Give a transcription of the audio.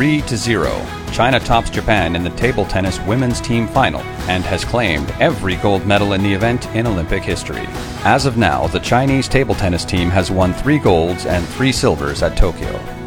3 to 0. China tops Japan in the table tennis women's team final and has claimed every gold medal in the event in Olympic history. As of now, the Chinese table tennis team has won 3 golds and 3 silvers at Tokyo.